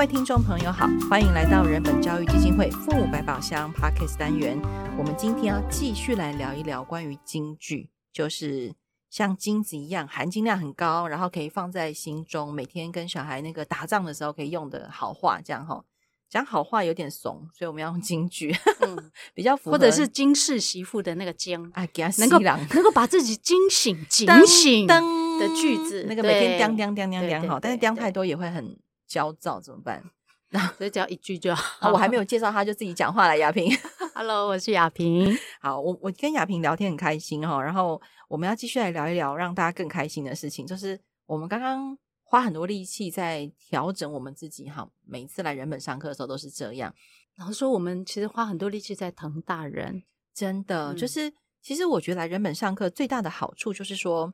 位听众朋友好，欢迎来到人本教育基金会父母百宝箱 Podcast 单元。我们今天要继续来聊一聊关于金句，就是像金子一样含金量很高，然后可以放在心中，每天跟小孩那个打仗的时候可以用的好话，这样哈。讲好话有点怂，所以我们要用金句，嗯、比较符合，或者是金氏媳妇的那个金，哎，给他能够能够把自己惊醒、警醒的句子，那个每天叮叮叮叮叮好，但是叮太多也会很焦躁，怎么办？所以只要一句就好。啊、我还没有 介绍他，就自己讲话了。亚萍，Hello，我是亚萍。好，我我跟亚萍聊天很开心哈，然后我们要继续来聊一聊让大家更开心的事情，就是我们刚刚。花很多力气在调整我们自己，哈，每一次来人本上课的时候都是这样。然后说我们其实花很多力气在疼大人，真的、嗯、就是，其实我觉得来人本上课最大的好处就是说，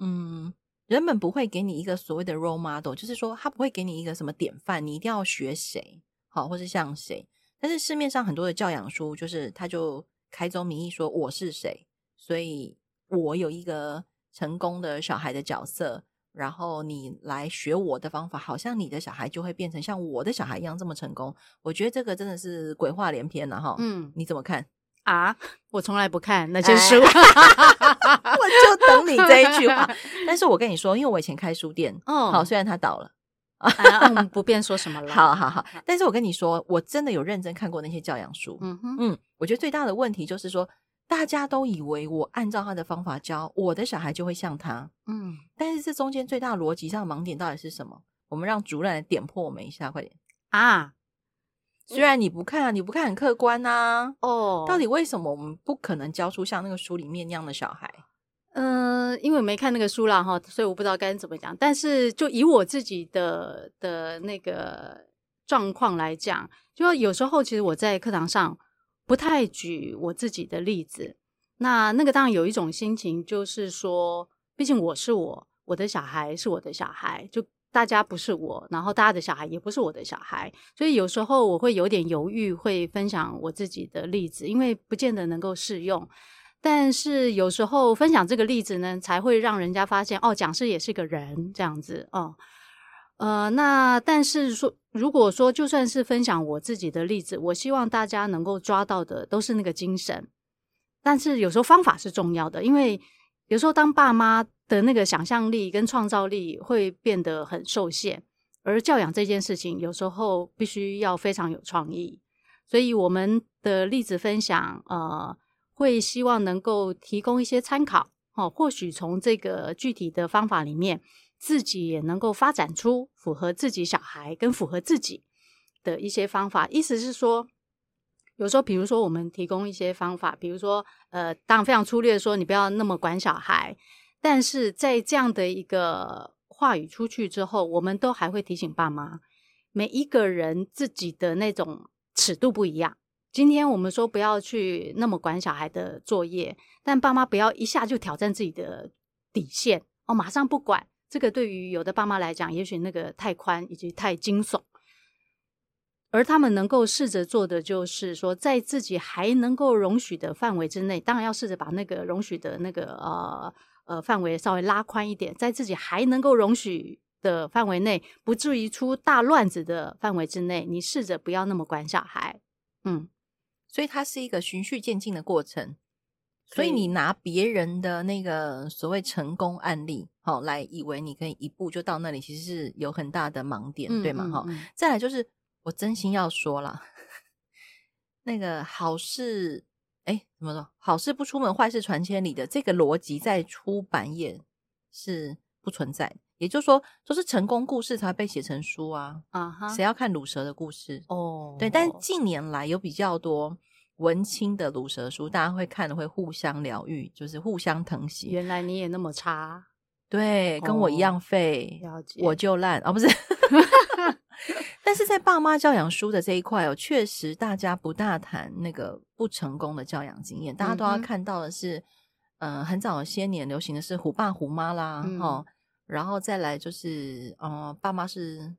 嗯，人们不会给你一个所谓的 role model，就是说他不会给你一个什么典范，你一定要学谁，好，或是像谁。但是市面上很多的教养书，就是他就开宗明义说我是谁，所以我有一个成功的小孩的角色。然后你来学我的方法，好像你的小孩就会变成像我的小孩一样这么成功。我觉得这个真的是鬼话连篇了哈。嗯，你怎么看啊？我从来不看那些书，哎、我 就等你这一句话。但是我跟你说，因为我以前开书店，哦，好，虽然它倒了，啊嗯、不便说什么 了。好好好，但是我跟你说，我真的有认真看过那些教养书。嗯哼嗯，我觉得最大的问题就是说。大家都以为我按照他的方法教我的小孩就会像他，嗯，但是这中间最大的逻辑上的盲点到底是什么？我们让主任来点破我们一下，快点啊！虽然你不看啊，你不看很客观呐，哦，到底为什么我们不可能教出像那个书里面那样的小孩？嗯、呃，因为没看那个书啦哈，所以我不知道该怎么讲。但是就以我自己的的那个状况来讲，就有时候其实我在课堂上。不太举我自己的例子，那那个当然有一种心情，就是说，毕竟我是我，我的小孩是我的小孩，就大家不是我，然后大家的小孩也不是我的小孩，所以有时候我会有点犹豫，会分享我自己的例子，因为不见得能够适用。但是有时候分享这个例子呢，才会让人家发现，哦，讲师也是个人这样子，哦。呃，那但是说，如果说就算是分享我自己的例子，我希望大家能够抓到的都是那个精神。但是有时候方法是重要的，因为有时候当爸妈的那个想象力跟创造力会变得很受限，而教养这件事情有时候必须要非常有创意。所以我们的例子分享，呃，会希望能够提供一些参考，哦，或许从这个具体的方法里面。自己也能够发展出符合自己小孩跟符合自己的一些方法，意思是说，有时候比如说我们提供一些方法，比如说呃，当非常粗略说，你不要那么管小孩，但是在这样的一个话语出去之后，我们都还会提醒爸妈，每一个人自己的那种尺度不一样。今天我们说不要去那么管小孩的作业，但爸妈不要一下就挑战自己的底线哦，马上不管。这个对于有的爸妈来讲，也许那个太宽以及太惊悚，而他们能够试着做的，就是说，在自己还能够容许的范围之内，当然要试着把那个容许的那个呃呃范围稍微拉宽一点，在自己还能够容许的范围内，不至于出大乱子的范围之内，你试着不要那么管小孩，嗯，所以它是一个循序渐进的过程。所以你拿别人的那个所谓成功案例，好来以为你可以一步就到那里，其实是有很大的盲点，嗯、对吗？哈、嗯，再来就是我真心要说了，那个好事，哎，怎么说？好事不出门，坏事传千里的这个逻辑，在出版业是不存在。也就是说，都是成功故事才被写成书啊！啊哈，谁要看鲁蛇的故事？哦，对，但近年来有比较多。文青的鲁蛇书，大家会看的会互相疗愈，就是互相疼惜。原来你也那么差，对，跟我一样废，了解，我就烂哦，不是。但是在爸妈教养书的这一块哦，确实大家不大谈那个不成功的教养经验，大家都要看到的是，嗯、呃，很早些年流行的是虎爸虎妈啦，嗯、哦，然后再来就是，嗯、呃，爸妈是。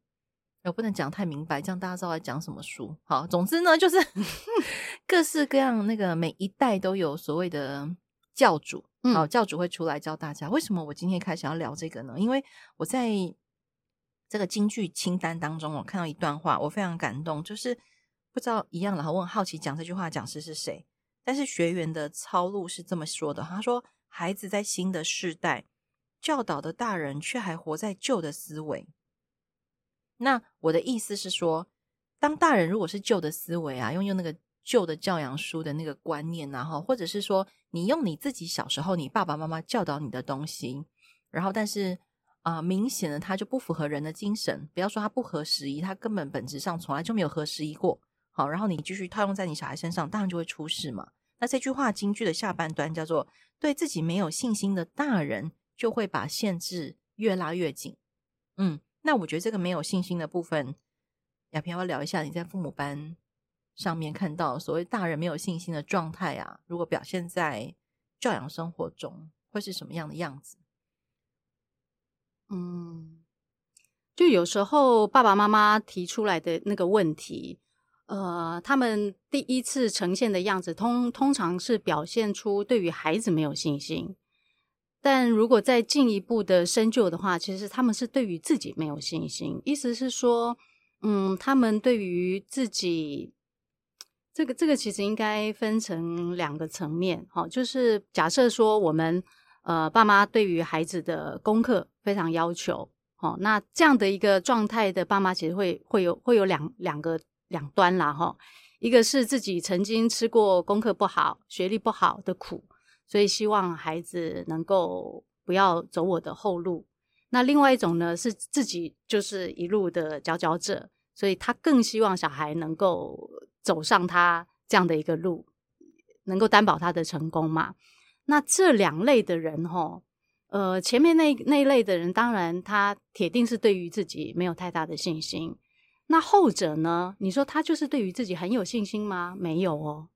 我不能讲太明白，这样大家知道在讲什么书。好，总之呢，就是 各式各样那个每一代都有所谓的教主，好，教主会出来教大家。为什么我今天开始要聊这个呢？因为我在这个京剧清单当中，我看到一段话，我非常感动，就是不知道一样了，我很好奇讲这句话讲师是谁，但是学员的操录是这么说的，他说：“孩子在新的世代，教导的大人却还活在旧的思维。”那我的意思是说，当大人如果是旧的思维啊，用用那个旧的教养书的那个观念，然后或者是说你用你自己小时候你爸爸妈妈教导你的东西，然后但是。啊、明显的他就不符合人的精神。不要说他不合时宜，他根本本质上从来就没有合时宜过。好，然后你继续套用在你小孩身上，当然就会出事嘛。那这句话金句的下半段叫做：对自己没有信心的大人，就会把限制越拉越紧。嗯，那我觉得这个没有信心的部分，雅萍要不要聊一下你在父母班上面看到所谓大人没有信心的状态啊？如果表现在教养生活中，会是什么样的样子？嗯，就有时候爸爸妈妈提出来的那个问题，呃，他们第一次呈现的样子，通通常是表现出对于孩子没有信心。但如果再进一步的深究的话，其实他们是对于自己没有信心。意思是说，嗯，他们对于自己，这个这个其实应该分成两个层面，哈，就是假设说我们。呃，爸妈对于孩子的功课非常要求，哦，那这样的一个状态的爸妈，其实会会有会有两两个两端啦，哈，一个是自己曾经吃过功课不好、学历不好的苦，所以希望孩子能够不要走我的后路；那另外一种呢，是自己就是一路的佼佼者，所以他更希望小孩能够走上他这样的一个路，能够担保他的成功嘛。那这两类的人，齁，呃，前面那那一类的人，当然他铁定是对于自己没有太大的信心。那后者呢？你说他就是对于自己很有信心吗？没有哦。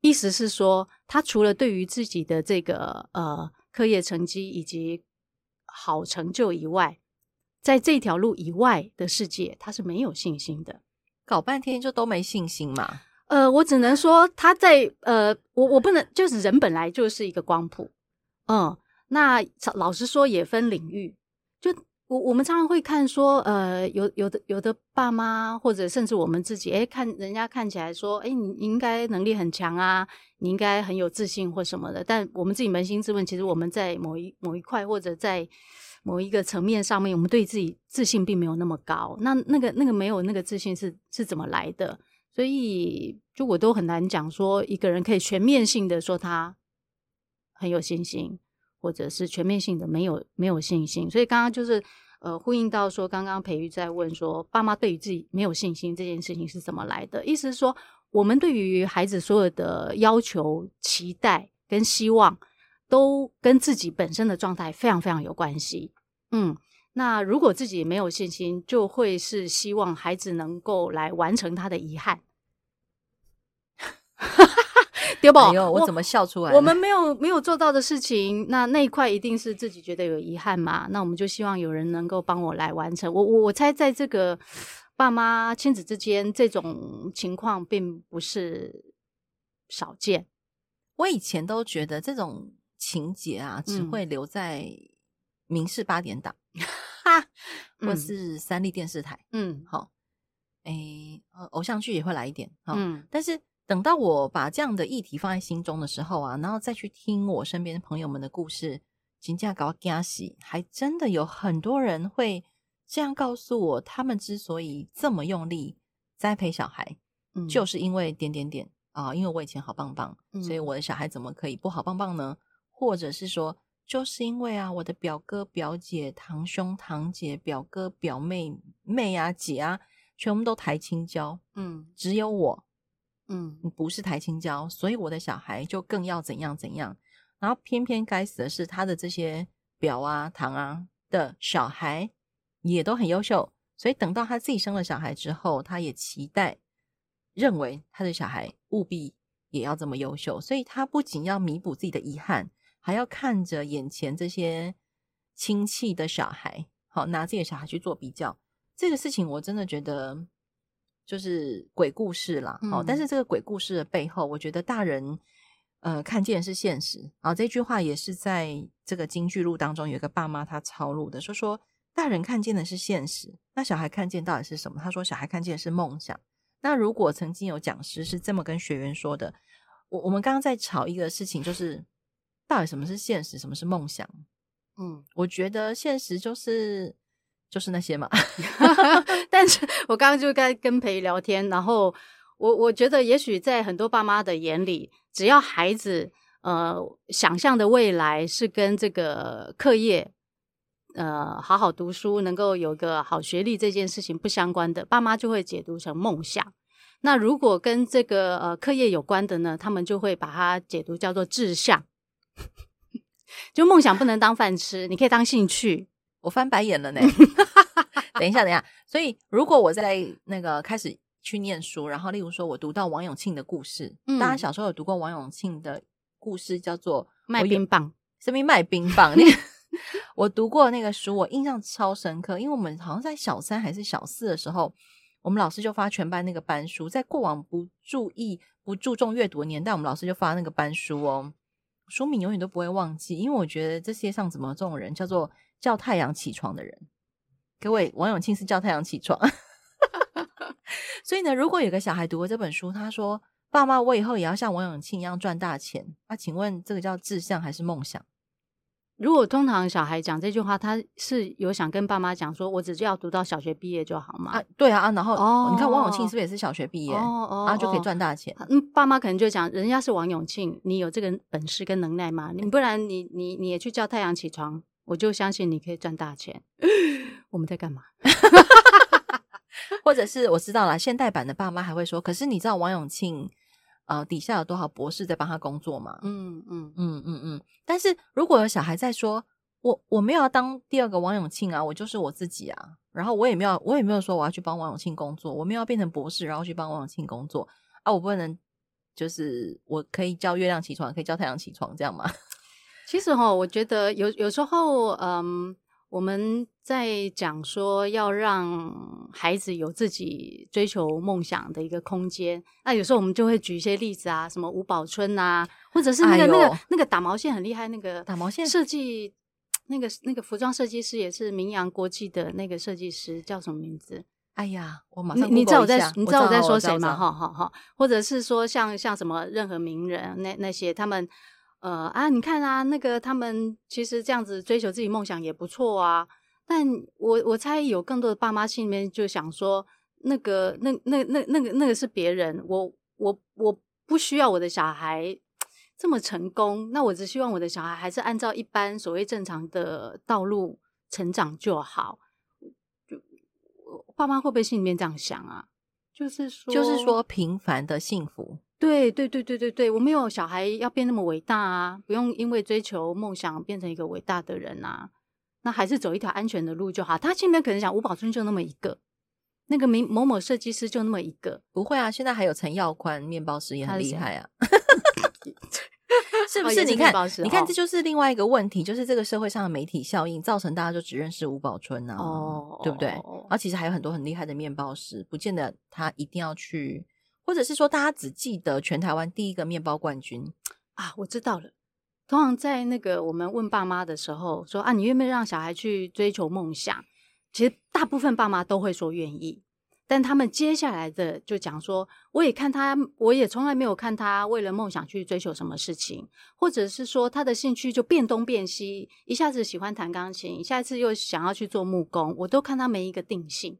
意思是说，他除了对于自己的这个呃课业成绩以及好成就以外，在这条路以外的世界，他是没有信心的。搞半天就都没信心嘛。呃，我只能说他在呃，我我不能，就是人本来就是一个光谱，嗯，那老实说也分领域，就我我们常常会看说，呃，有有的有的爸妈或者甚至我们自己，诶，看人家看起来说，诶，你应该能力很强啊，你应该很有自信或什么的，但我们自己扪心自问，其实我们在某一某一块或者在某一个层面上面，我们对自己自信并没有那么高，那那个那个没有那个自信是是怎么来的？所以，就我都很难讲说一个人可以全面性的说他很有信心，或者是全面性的没有没有信心。所以刚刚就是呃呼应到说，刚刚培育在问说，爸妈对于自己没有信心这件事情是怎么来的？意思是说，我们对于孩子所有的要求、期待跟希望，都跟自己本身的状态非常非常有关系。嗯。那如果自己没有信心，就会是希望孩子能够来完成他的遗憾，对不？哎呦，我怎么笑出来？我们没有没有做到的事情，那那一块一定是自己觉得有遗憾嘛？那我们就希望有人能够帮我来完成。我我我猜，在这个爸妈亲子之间，这种情况并不是少见。我以前都觉得这种情节啊，只会留在民事八点档。或是三立电视台，嗯，好，诶，偶像剧也会来一点，嗯，但是等到我把这样的议题放在心中的时候啊，然后再去听我身边朋友们的故事，真的搞惊喜，还真的有很多人会这样告诉我，他们之所以这么用力栽培小孩，嗯，就是因为点点点啊，因为我以前好棒棒，所以我的小孩怎么可以不好棒棒呢？或者是说。就是因为啊，我的表哥、表姐、堂兄、堂姐、表哥、表妹、妹啊、姐啊，全部都抬青椒，嗯，只有我，嗯，不是台青椒，所以我的小孩就更要怎样怎样。然后偏偏该死的是，他的这些表啊、堂啊的小孩也都很优秀，所以等到他自己生了小孩之后，他也期待认为他的小孩务必也要这么优秀，所以他不仅要弥补自己的遗憾。还要看着眼前这些亲戚的小孩，好拿自己的小孩去做比较，这个事情我真的觉得就是鬼故事啦。好、嗯，但是这个鬼故事的背后，我觉得大人呃看见的是现实啊。这句话也是在这个京剧录当中有一个爸妈他抄录的，说说大人看见的是现实，那小孩看见到底是什么？他说小孩看见的是梦想。那如果曾经有讲师是这么跟学员说的，我我们刚刚在吵一个事情，就是到底什么是现实，什么是梦想？嗯，我觉得现实就是就是那些嘛。但是我刚刚就该跟培聊天，然后我我觉得也许在很多爸妈的眼里，只要孩子呃想象的未来是跟这个课业。呃，好好读书，能够有个好学历这件事情不相关的，爸妈就会解读成梦想。那如果跟这个呃课业有关的呢，他们就会把它解读叫做志向。就梦想不能当饭吃，你可以当兴趣。我翻白眼了呢。等一下，等一下。所以，如果我在那个开始去念书，然后例如说我读到王永庆的故事，嗯、大家小时候有读过王永庆的故事，叫做卖冰棒，什么卖冰棒？我读过那个书，我印象超深刻，因为我们好像在小三还是小四的时候，我们老师就发全班那个班书，在过往不注意、不注重阅读的年代，我们老师就发那个班书哦，书名永远都不会忘记，因为我觉得这世界上怎么这种人叫做叫太阳起床的人？各位，王永庆是叫太阳起床，所以呢，如果有个小孩读过这本书，他说：“爸妈，我以后也要像王永庆一样赚大钱。”那请问这个叫志向还是梦想？如果通常小孩讲这句话，他是有想跟爸妈讲说，我只是要读到小学毕业就好嘛？啊，对啊，然后、哦、你看王永庆是不是也是小学毕业，哦哦、然后就可以赚大钱？嗯，爸妈可能就讲，人家是王永庆，你有这个本事跟能耐吗？你不然你你你也去叫太阳起床，我就相信你可以赚大钱。我们在干嘛？或者是我知道了，现代版的爸妈还会说，可是你知道王永庆？呃，底下有多少博士在帮他工作嘛？嗯嗯嗯嗯嗯。但是如果有小孩在说，我我没有要当第二个王永庆啊，我就是我自己啊。然后我也没有，我也没有说我要去帮王永庆工作，我没有要变成博士，然后去帮王永庆工作啊。我不能就是我可以叫月亮起床，可以叫太阳起床，这样吗？其实哈，我觉得有有时候，嗯。我们在讲说要让孩子有自己追求梦想的一个空间，那有时候我们就会举一些例子啊，什么吴宝春啊，或者是那个、哎、那个那个打毛线很厉害那个打毛线设计，那个那个服装设计师也是名扬国际的那个设计师，叫什么名字？哎呀，我马上你，你知道我在你知道我在说谁吗？哈哈哈，或者是说像像什么任何名人那那些他们。呃啊，你看啊，那个他们其实这样子追求自己梦想也不错啊。但我我猜有更多的爸妈心里面就想说，那个那那那那个那个是别人，我我我不需要我的小孩这么成功，那我只希望我的小孩还是按照一般所谓正常的道路成长就好。就爸妈会不会心里面这样想啊？就是说，就是说平凡的幸福。对对对对对对，我没有小孩要变那么伟大啊，不用因为追求梦想变成一个伟大的人啊，那还是走一条安全的路就好。他现在可能想吴宝春就那么一个，那个名某某设计师就那么一个，不会啊，现在还有陈耀宽面包师也很厉害啊，是不是？你看，你看，这就是另外一个问题，就是这个社会上的媒体效应造成大家就只认识吴宝春啊，哦，对不对？然后其实还有很多很厉害的面包师，不见得他一定要去。或者是说，大家只记得全台湾第一个面包冠军啊？我知道了。通常在那个我们问爸妈的时候，说啊，你愿不愿意让小孩去追求梦想？其实大部分爸妈都会说愿意，但他们接下来的就讲说，我也看他，我也从来没有看他为了梦想去追求什么事情，或者是说他的兴趣就变东变西，一下子喜欢弹钢琴，下一次又想要去做木工，我都看他没一个定性。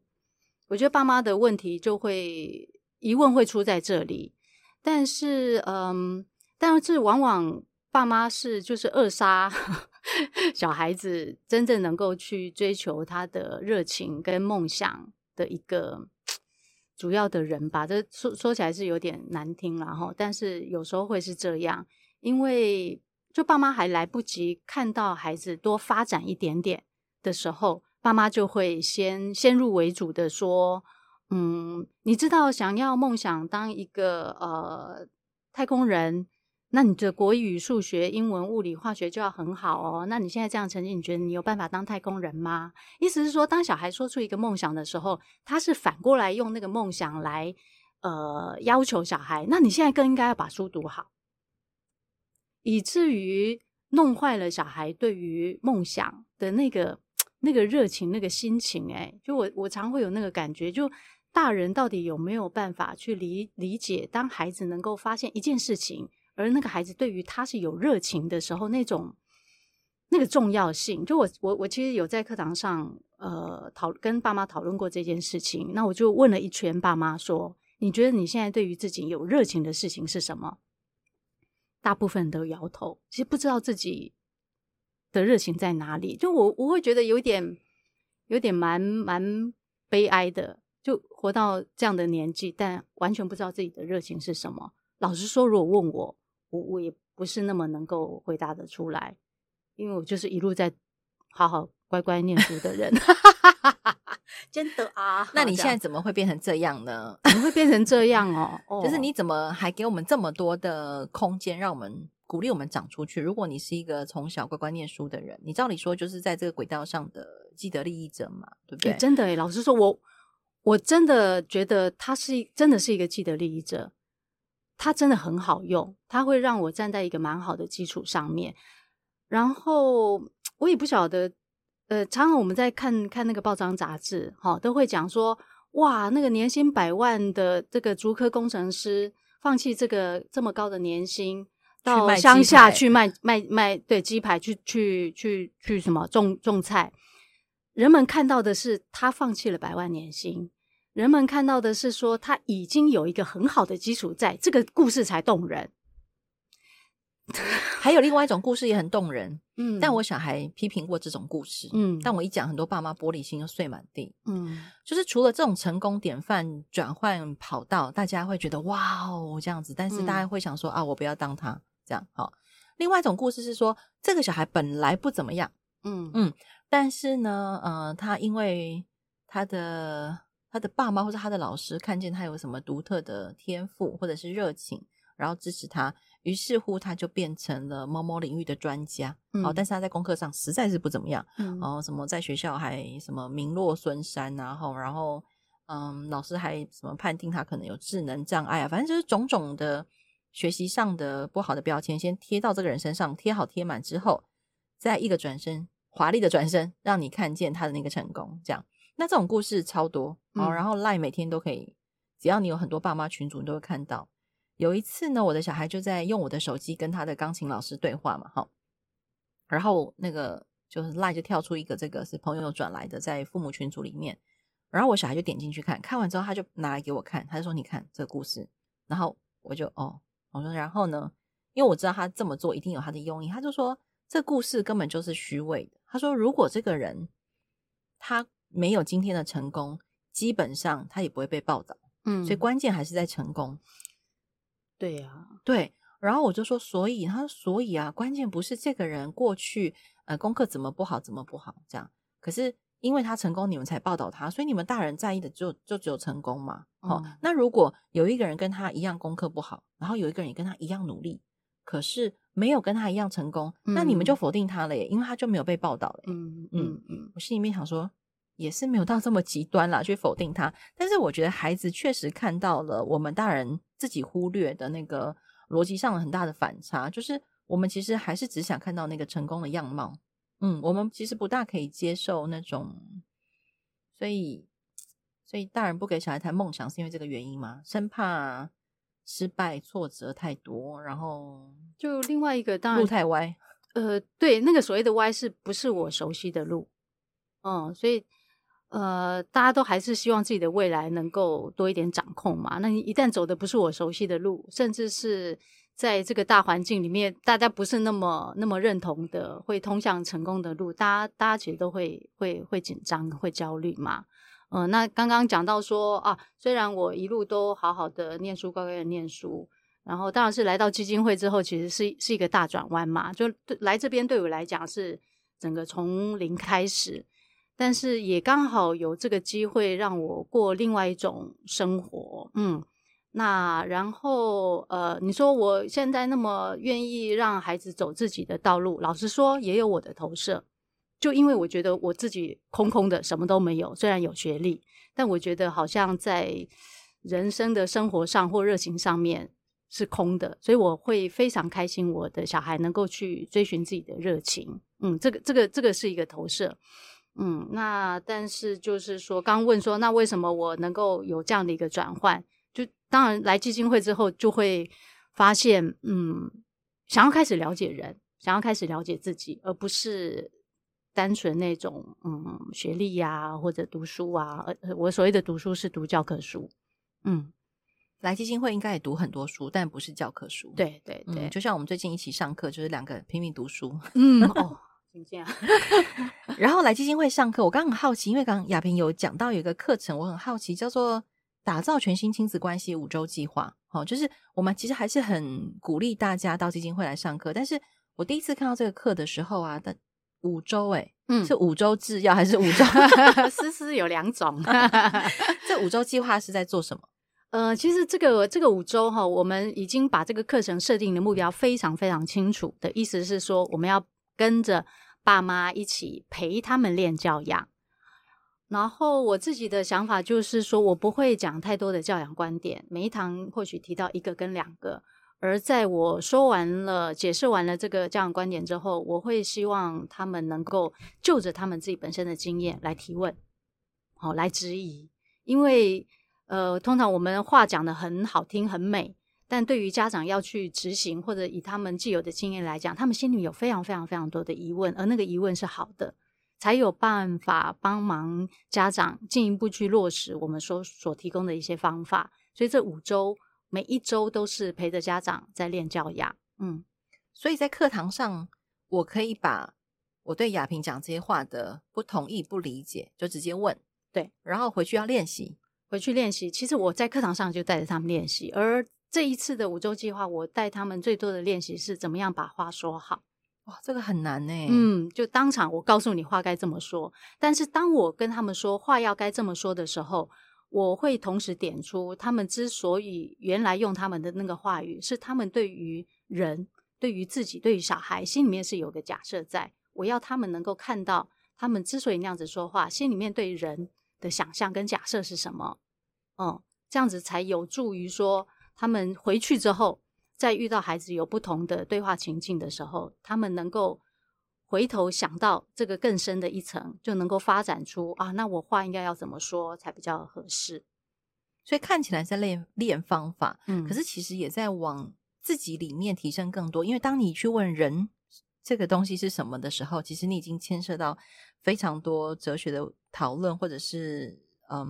我觉得爸妈的问题就会。疑问会出在这里，但是，嗯，但是往往爸妈是就是扼杀 小孩子真正能够去追求他的热情跟梦想的一个主要的人吧。这说说起来是有点难听了哈，但是有时候会是这样，因为就爸妈还来不及看到孩子多发展一点点的时候，爸妈就会先先入为主的说。嗯，你知道，想要梦想当一个呃太空人，那你的国语、数学、英文、物理、化学就要很好哦。那你现在这样成绩，你觉得你有办法当太空人吗？意思是说，当小孩说出一个梦想的时候，他是反过来用那个梦想来呃要求小孩。那你现在更应该要把书读好，以至于弄坏了小孩对于梦想的那个 那个热情、那个心情、欸，诶就我我常会有那个感觉，就大人到底有没有办法去理理解，当孩子能够发现一件事情，而那个孩子对于他是有热情的时候，那种那个重要性。就我我我其实有在课堂上，呃，讨跟爸妈讨论过这件事情。那我就问了一圈爸妈说：“你觉得你现在对于自己有热情的事情是什么？”大部分都摇头，其实不知道自己的热情在哪里。就我我会觉得有点有点蛮蛮悲哀的，就活到这样的年纪，但完全不知道自己的热情是什么。老实说，如果问我，我我也不是那么能够回答得出来，因为我就是一路在好好乖乖念书的人。真的啊？那你现在怎么会变成这样呢？怎么会变成这样哦？就是你怎么还给我们这么多的空间，让我们鼓励我们长出去？如果你是一个从小乖乖念书的人，你照理说就是在这个轨道上的既得利益者嘛，对不对？欸、真的诶，老实说，我我真的觉得他是真的是一个既得利益者，他真的很好用，他会让我站在一个蛮好的基础上面。然后我也不晓得。呃，常常我们在看看那个报章杂志，哈，都会讲说，哇，那个年薪百万的这个竹科工程师，放弃这个这么高的年薪，到乡下去卖卖卖，对，鸡排去去去去什么种种菜，人们看到的是他放弃了百万年薪，人们看到的是说他已经有一个很好的基础在，这个故事才动人。还有另外一种故事也很动人，嗯，但我小孩批评过这种故事，嗯，但我一讲，很多爸妈玻璃心就碎满地，嗯，就是除了这种成功典范转换跑道，大家会觉得哇哦这样子，但是大家会想说、嗯、啊，我不要当他这样好。另外一种故事是说，这个小孩本来不怎么样，嗯嗯，但是呢，呃，他因为他的他的爸妈或者他的老师看见他有什么独特的天赋或者是热情，然后支持他。于是乎，他就变成了猫猫领域的专家。嗯、哦，但是他在功课上实在是不怎么样。嗯，哦，什么在学校还什么名落孙山，然后，然后，嗯，老师还什么判定他可能有智能障碍啊，反正就是种种的学习上的不好的标签，先贴到这个人身上，贴好贴满之后，再一个转身，华丽的转身，让你看见他的那个成功。这样，那这种故事超多。哦，然后 Line 每天都可以，只要你有很多爸妈群组，你都会看到。有一次呢，我的小孩就在用我的手机跟他的钢琴老师对话嘛，哈，然后那个就是 LINE 就跳出一个这个是朋友转来的，在父母群组里面，然后我小孩就点进去看，看完之后他就拿来给我看，他就说：“你看这个故事。”然后我就哦，我说然后呢，因为我知道他这么做一定有他的用意，他就说这故事根本就是虚伪的。他说如果这个人他没有今天的成功，基本上他也不会被报道，嗯，所以关键还是在成功。对呀、啊，对，然后我就说，所以他说，所以啊，关键不是这个人过去呃功课怎么不好，怎么不好这样，可是因为他成功，你们才报道他，所以你们大人在意的就就只有成功嘛。哦，那如果有一个人跟他一样功课不好，然后有一个人也跟他一样努力，可是没有跟他一样成功，嗯、那你们就否定他了耶，因为他就没有被报道了。嗯嗯嗯，我心里面想说，也是没有到这么极端啦，去否定他，但是我觉得孩子确实看到了我们大人。自己忽略的那个逻辑上很大的反差，就是我们其实还是只想看到那个成功的样貌，嗯，我们其实不大可以接受那种，所以，所以大人不给小孩谈梦想是因为这个原因吗？生怕失败挫折太多，然后就另外一个当然路太歪，呃，对，那个所谓的歪是不是我熟悉的路？嗯，所以。呃，大家都还是希望自己的未来能够多一点掌控嘛。那你一旦走的不是我熟悉的路，甚至是在这个大环境里面，大家不是那么那么认同的，会通向成功的路，大家大家其实都会会会紧张、会焦虑嘛。嗯、呃，那刚刚讲到说啊，虽然我一路都好好的念书，乖乖的念书，然后当然是来到基金会之后，其实是是一个大转弯嘛。就来这边对我来讲是整个从零开始。但是也刚好有这个机会让我过另外一种生活，嗯，那然后呃，你说我现在那么愿意让孩子走自己的道路，老实说也有我的投射，就因为我觉得我自己空空的，什么都没有，虽然有学历，但我觉得好像在人生的生活上或热情上面是空的，所以我会非常开心我的小孩能够去追寻自己的热情，嗯，这个这个这个是一个投射。嗯，那但是就是说，刚问说，那为什么我能够有这样的一个转换？就当然来基金会之后，就会发现，嗯，想要开始了解人，想要开始了解自己，而不是单纯那种嗯学历呀、啊、或者读书啊。呃，我所谓的读书是读教科书。嗯，来基金会应该也读很多书，但不是教科书。对对对、嗯，就像我们最近一起上课，就是两个拼命读书。嗯 哦。这样，然后来基金会上课，我刚刚很好奇，因为刚刚雅萍有讲到有一个课程，我很好奇，叫做打造全新亲子关系五周计划。好，就是我们其实还是很鼓励大家到基金会来上课。但是我第一次看到这个课的时候啊，的五周，哎，嗯，是五周制药还是五周？思思有两种。这五周计划是在做什么？呃，其实这个这个五周哈，我们已经把这个课程设定的目标非常非常清楚的意思是说，我们要。跟着爸妈一起陪他们练教养，然后我自己的想法就是说，我不会讲太多的教养观点，每一堂或许提到一个跟两个，而在我说完了、解释完了这个教养观点之后，我会希望他们能够就着他们自己本身的经验来提问，好，来质疑，因为呃，通常我们话讲得很好听、很美。但对于家长要去执行，或者以他们既有的经验来讲，他们心里有非常非常非常多的疑问，而那个疑问是好的，才有办法帮忙家长进一步去落实我们所所提供的一些方法。所以这五周每一周都是陪着家长在练教养。嗯，所以在课堂上，我可以把我对雅萍讲这些话的不同意、不理解，就直接问，对，然后回去要练习，回去练习。其实我在课堂上就带着他们练习，而这一次的五周计划，我带他们最多的练习是怎么样把话说好。哇，这个很难呢。嗯，就当场我告诉你话该这么说，但是当我跟他们说话要该这么说的时候，我会同时点出他们之所以原来用他们的那个话语，是他们对于人、对于自己、对于小孩心里面是有个假设在。我要他们能够看到，他们之所以那样子说话，心里面对人的想象跟假设是什么。嗯，这样子才有助于说。他们回去之后，在遇到孩子有不同的对话情境的时候，他们能够回头想到这个更深的一层，就能够发展出啊，那我话应该要怎么说才比较合适？所以看起来在练练方法，嗯，可是其实也在往自己里面提升更多。因为当你去问人这个东西是什么的时候，其实你已经牵涉到非常多哲学的讨论，或者是嗯，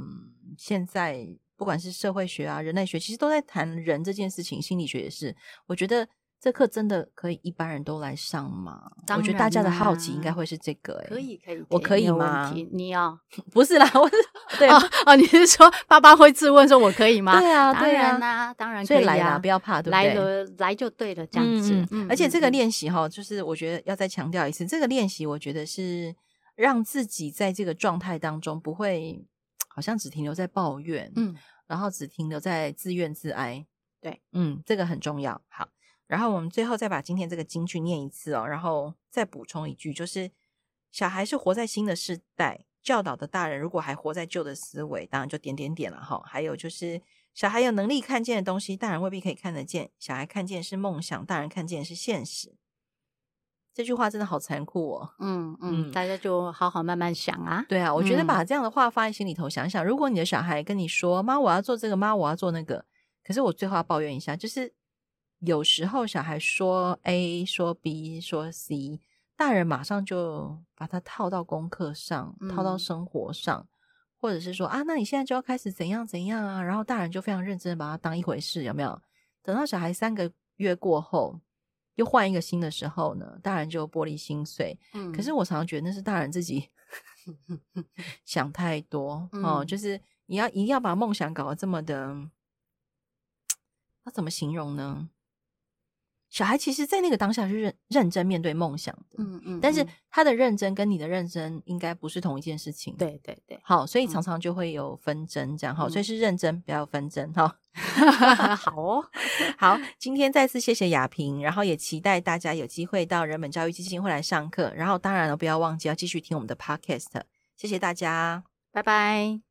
现在。不管是社会学啊、人类学，其实都在谈人这件事情。心理学也是。我觉得这课真的可以一般人都来上吗？我觉得大家的好奇应该会是这个、欸。可以，可以，我可以吗？你要不是啦，我是 对哦，哦，你是说爸爸会自问说我可以吗？对啊，当然啦、啊，当然可以、啊、所以来啦，不要怕，对不对？来了来就对了，这样子。嗯嗯、而且这个练习哈，就是我觉得要再强调一次，这个练习我觉得是让自己在这个状态当中不会好像只停留在抱怨。嗯。然后只停留在自怨自哀，对，嗯，这个很重要。好，然后我们最后再把今天这个金句念一次哦，然后再补充一句，就是小孩是活在新的世代，教导的大人如果还活在旧的思维，当然就点点点了哈。还有就是小孩有能力看见的东西，大人未必可以看得见。小孩看见是梦想，大人看见是现实。这句话真的好残酷哦，嗯嗯，大家就好好慢慢想啊。对啊，我觉得把这样的话放在心里头想想，嗯，如果你的小孩跟你说：“妈，我要做这个，妈，我要做那个。”可是我最后要抱怨一下，就是有时候小孩说 A 说 B 说 C，大人马上就把它套到功课上，套到生活上，嗯，或者是说啊，那你现在就要开始怎样怎样啊，然后大人就非常认真的把它当一回事，有没有？等到小孩三个月过后。又换一个新的时候呢，大人就玻璃心碎。嗯，可是我常常觉得那是大人自己 想太多、嗯、哦。就是你要一定要把梦想搞得这么的，那怎么形容呢？小孩其实，在那个当下是认认真面对梦想的，嗯嗯，但是他的认真跟你的认真应该不是同一件事情，对对对，好，所以常常就会有纷争，这样好、嗯，所以。是认真，不要有纷争，哈，好哦，好，今天再次谢谢雅萍，然后也期待大家有机会到人本教育基金会来上课，然后当然了，不要忘记要继续听我们的 podcast，谢谢大家，拜拜。